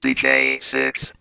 DJ 6.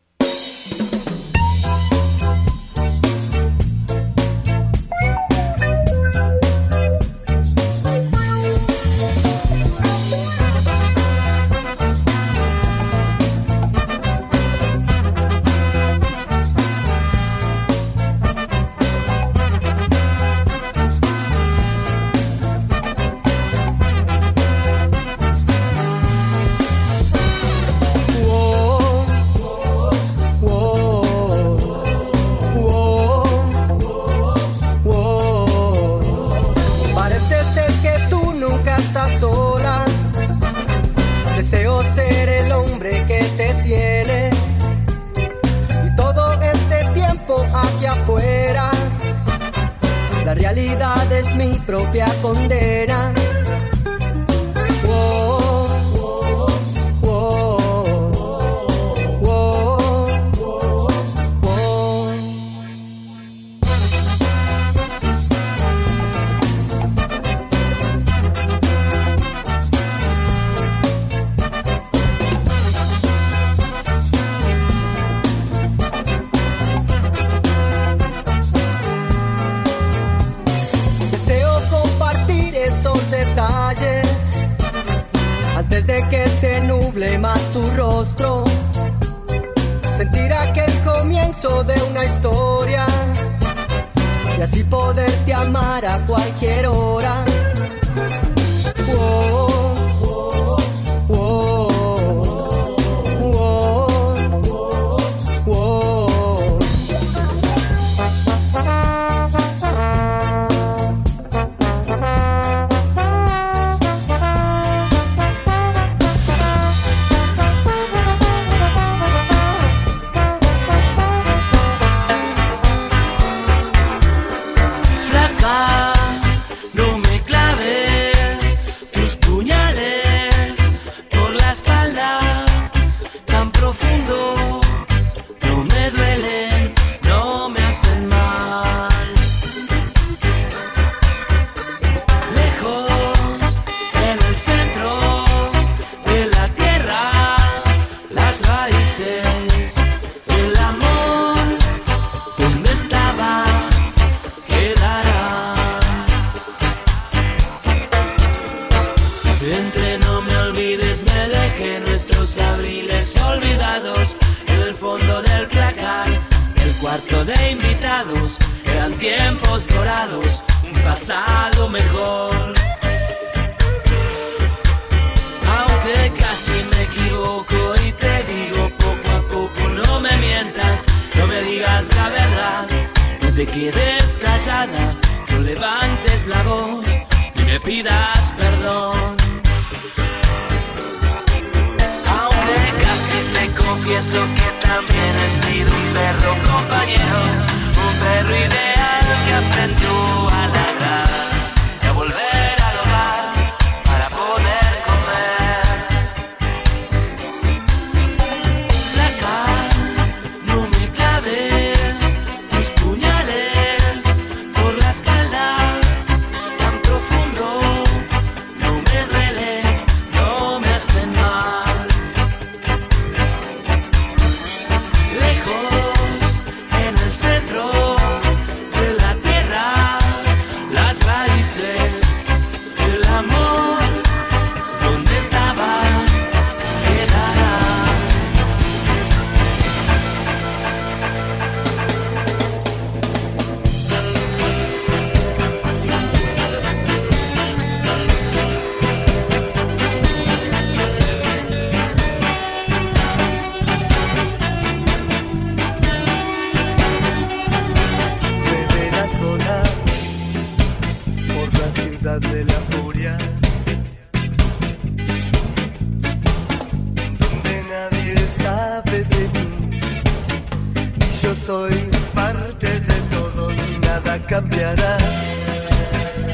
cambiará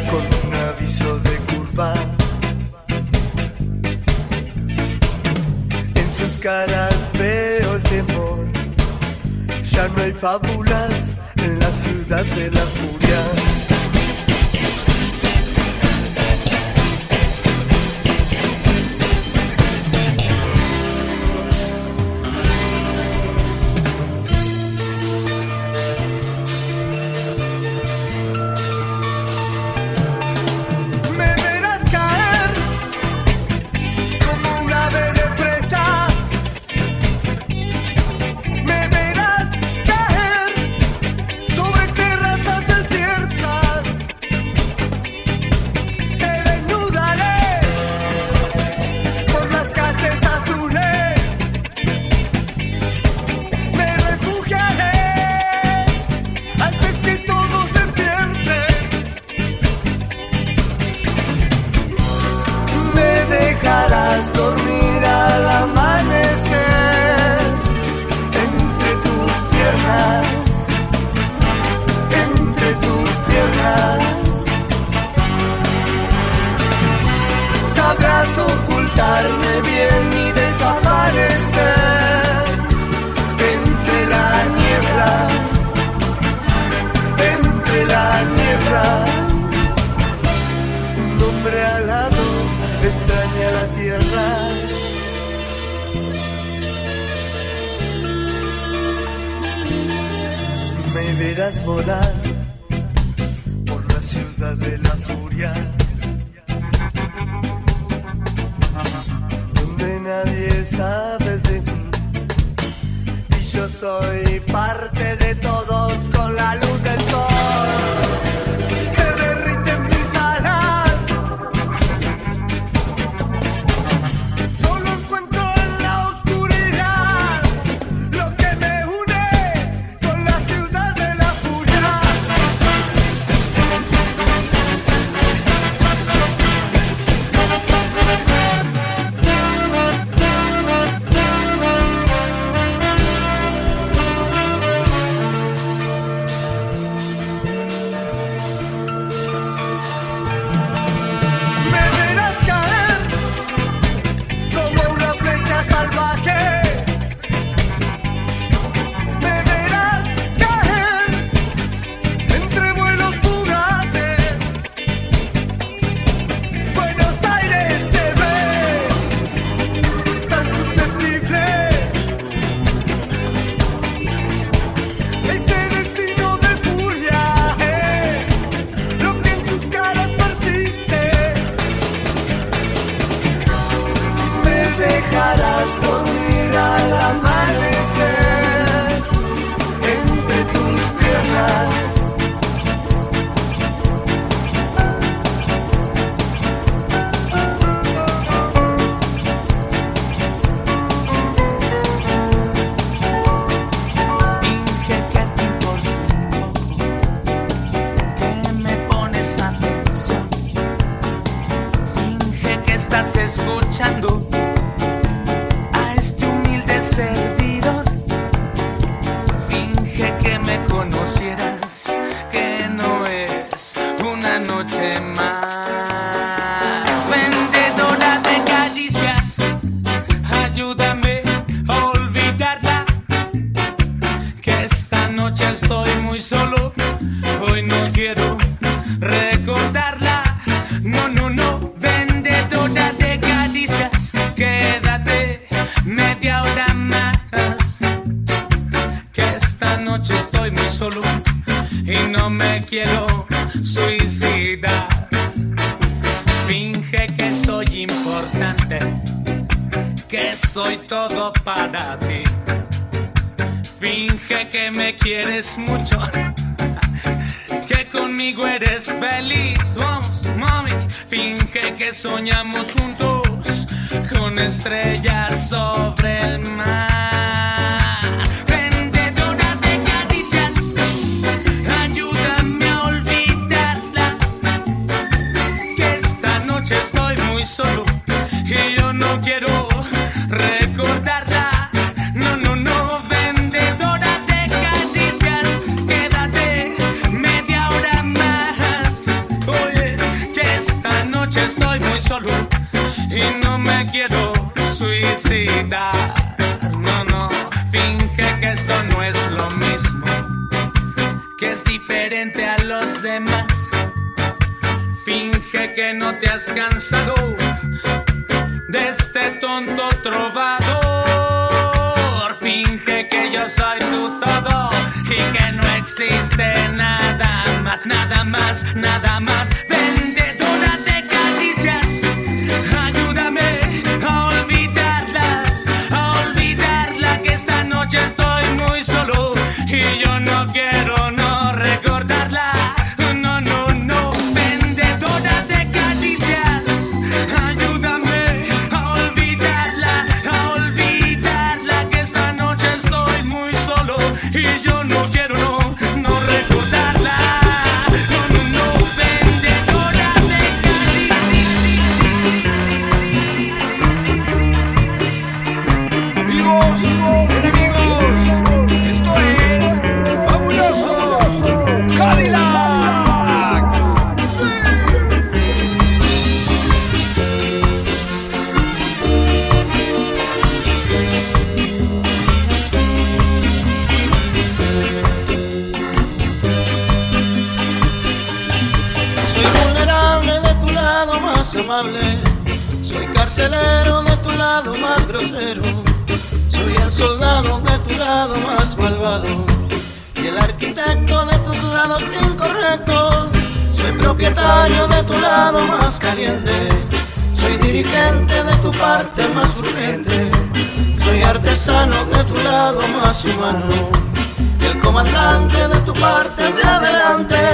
con un aviso de curva. En sus caras veo el temor, ya no hay fábulas en la ciudad de la marchando. estrella sobre el mar. No, no, finge que esto no es lo mismo, que es diferente a los demás. Finge que no te has cansado de este tonto trovador. Finge que yo soy tu todo y que no existe nada más, nada más, nada más. Artesano de tu lado más humano. Y el comandante de tu parte de adelante.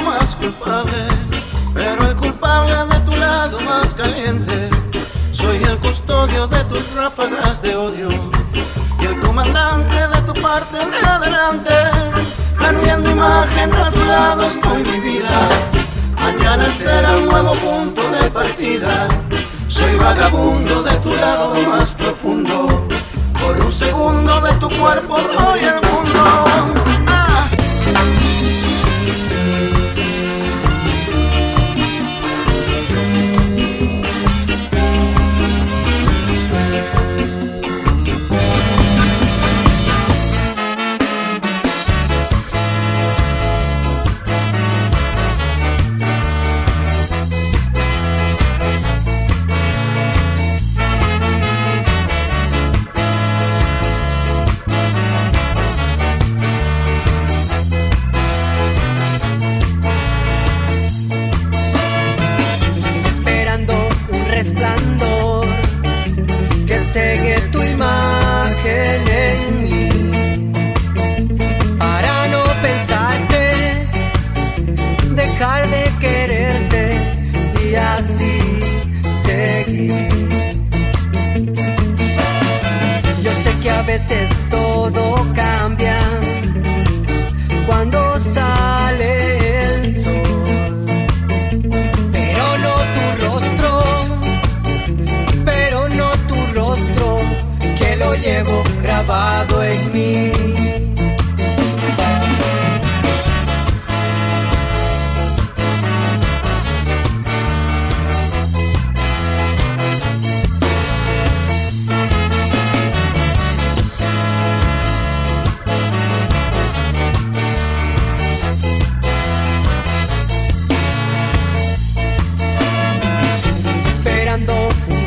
pero de odio y el comandante de tu parte de adelante. Perdiendo imagen a tu lado estoy mi vida. Mañana será un nuevo punto de partida. Soy vagabundo de tu lado más profundo. Por un segundo de tu cuerpo doy el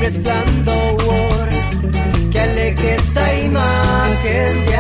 resplandor oh, que aleje esa imagen de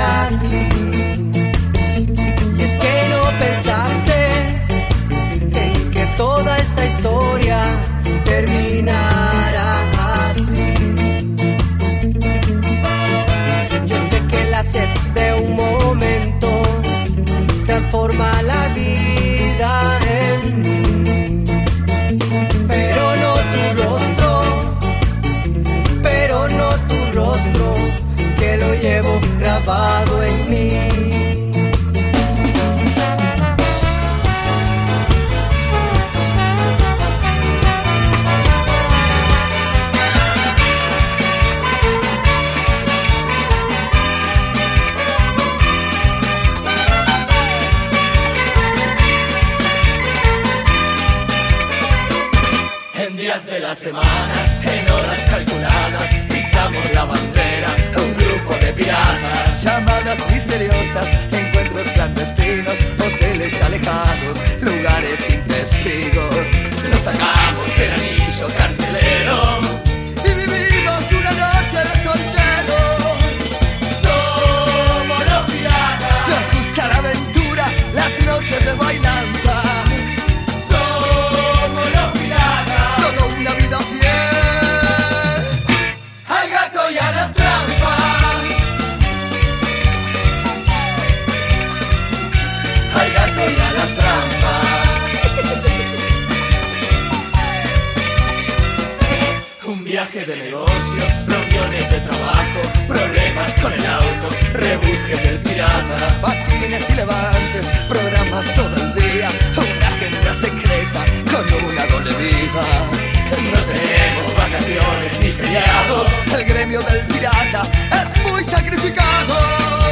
la semana, en horas calculadas, pisamos la bandera, un grupo de piratas, llamadas misteriosas, encuentros clandestinos, hoteles alejados, lugares sin testigos. Nos sacamos el anillo carcelero y vivimos una noche de soltero. Somos los piratas, nos gusta la aventura, las noches de bailanta. buscando rebusques del pirata. Patines y levantes, programas todo el día, una agenda secreta con una doble vida. No tenemos vacaciones ni feriados, el gremio del pirata es muy sacrificado.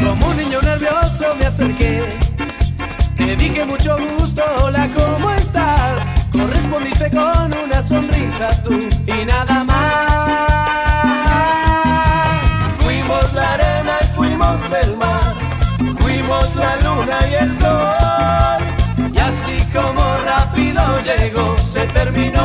Como un niño nervioso me acerqué, te dije mucho gusto, hola, ¿cómo estás? Correspondiste con una sonrisa tú y nada más. Fuimos la arena y fuimos el mar, fuimos la luna y el sol como rápido llegó, se terminó.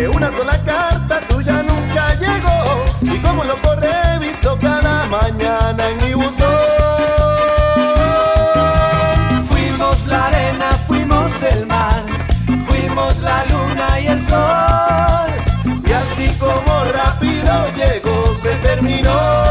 La carta tuya nunca llegó y como loco reviso cada mañana en mi buzón. Fuimos la arena, fuimos el mar, fuimos la luna y el sol. Y así como rápido llegó, se terminó.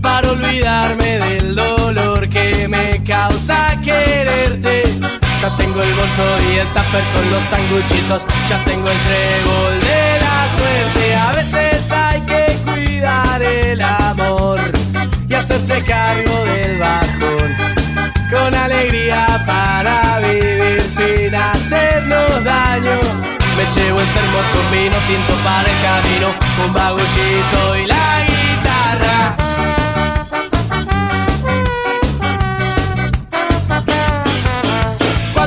Para olvidarme del dolor que me causa quererte. Ya tengo el bolso y el tupper con los sanguchitos, ya tengo el trébol de la suerte. A veces hay que cuidar el amor y hacerse cargo del bajón. Con alegría para vivir sin hacernos daño. Me llevo el termo con vino tinto para el camino, un bagullito y la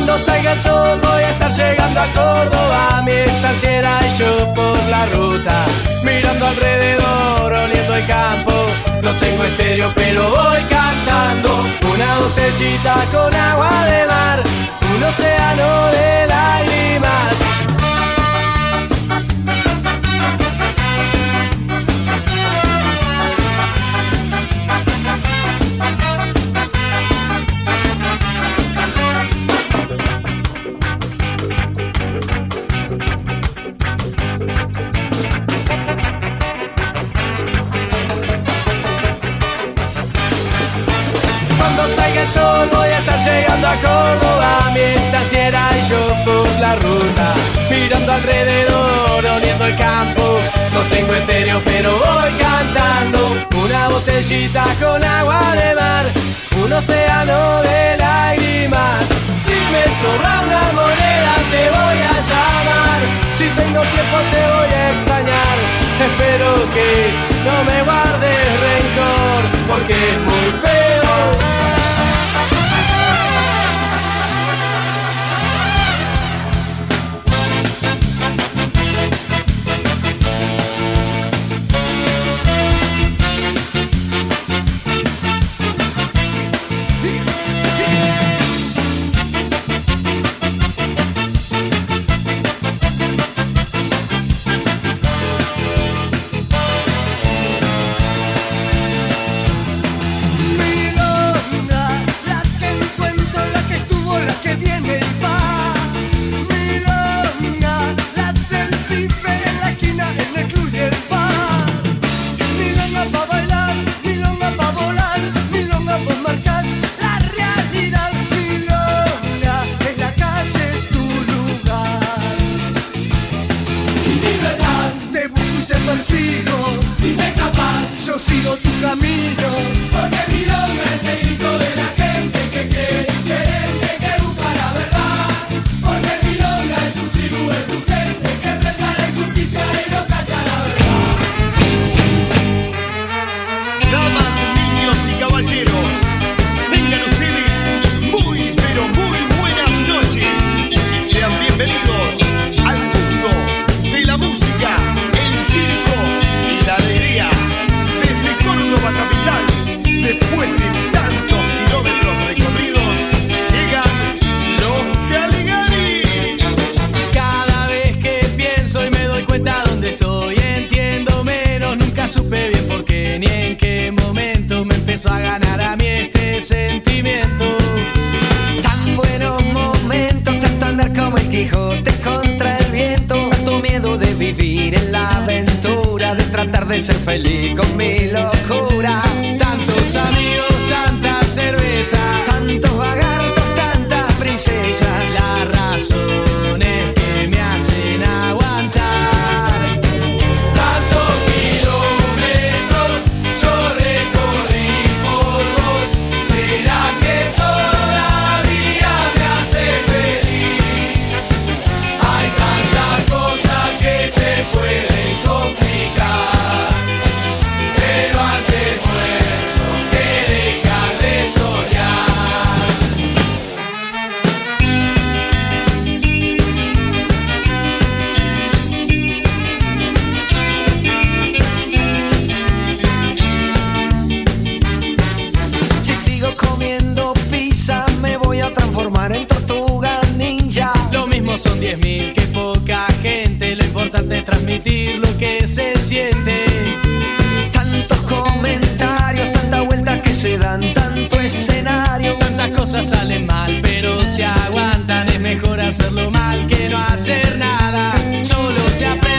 cuando salga el sol voy a estar llegando a Córdoba, mi estanciera y yo por la ruta, mirando alrededor, oliendo el campo. No tengo estéreo, pero voy cantando una botellita con agua de mar, un océano de lágrimas sentimiento. Tan buenos momentos, tanto andar como el Quijote contra el viento. Tanto miedo de vivir en la aventura, de tratar de ser feliz con mi locura. Tantos amigos, tanta cerveza, tantos vagartos, tantas princesas. La razón. son 10.000, que poca gente, lo importante es transmitir lo que se siente. Tantos comentarios, tanta vuelta que se dan, tanto escenario. Tantas cosas salen mal, pero se aguantan, es mejor hacerlo mal que no hacer nada. Solo se aprende.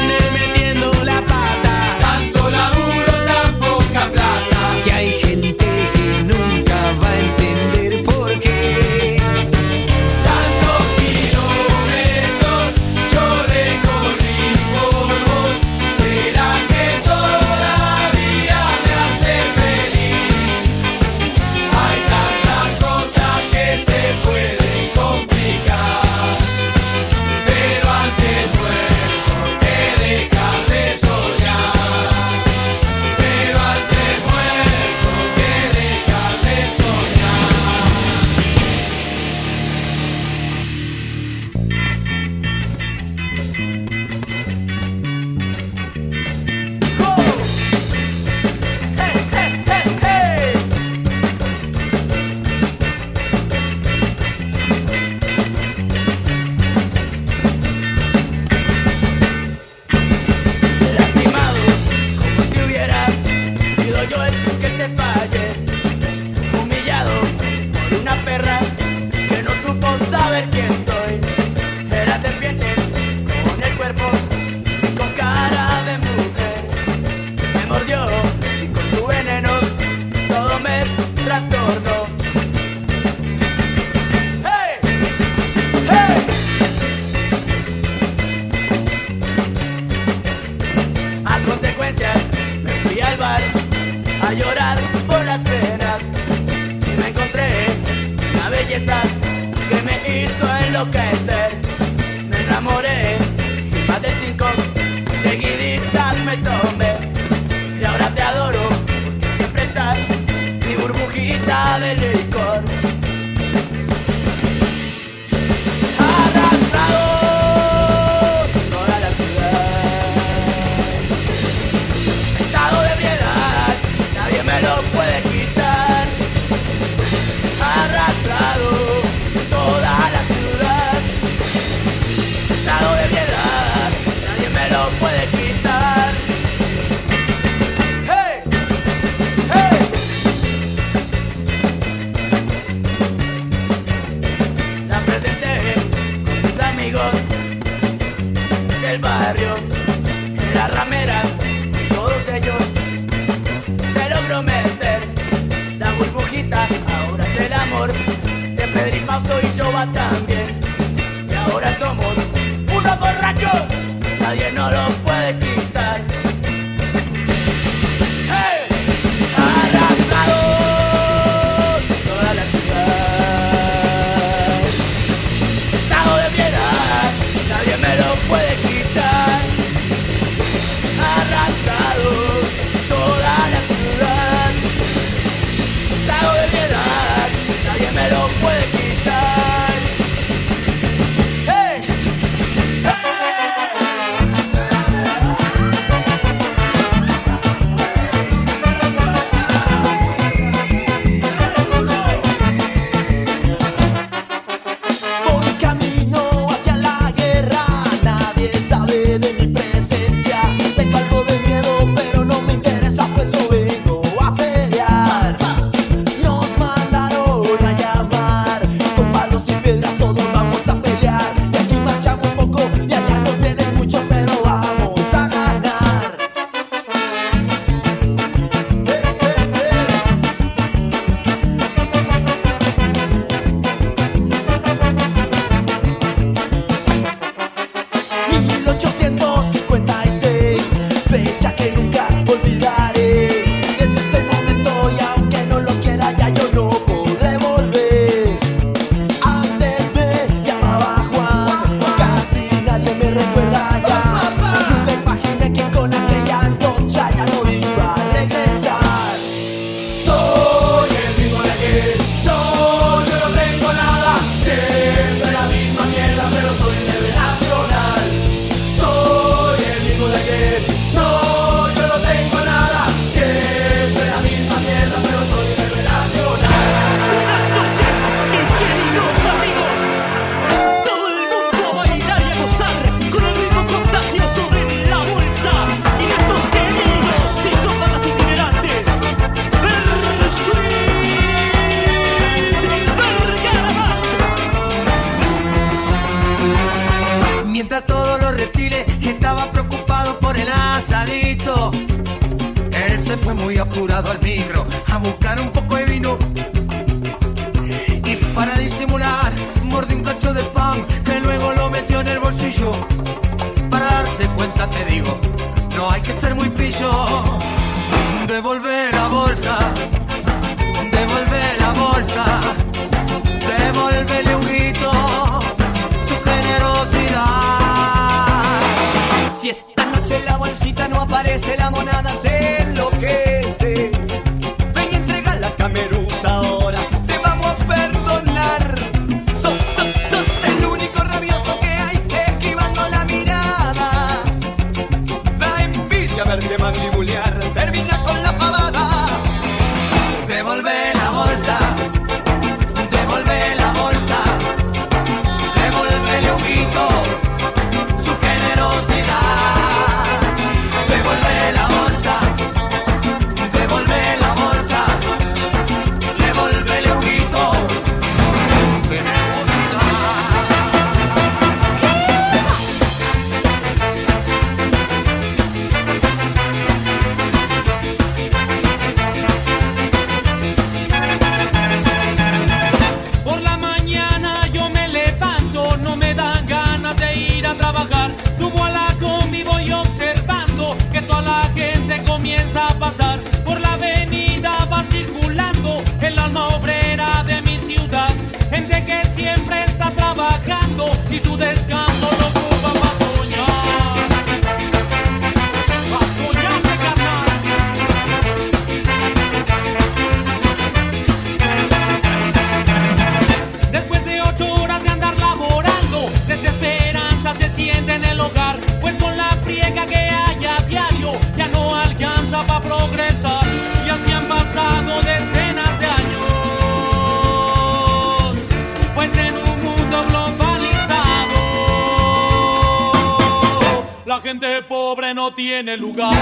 no hay que ser muy pillo. Devolver la bolsa, devolver la bolsa, devolverle un grito, su generosidad. Si esta noche en la bolsita no aparece la monada, se Y su descanso no dura para mañana. Para mañana me cansaré. Después de ocho horas de andar laborando, desesperanza se siente en el hogar. Pues con la friega que hay a diario, ya no alcanza para progresar. Y así han pasado. gente pobre no tiene lugar.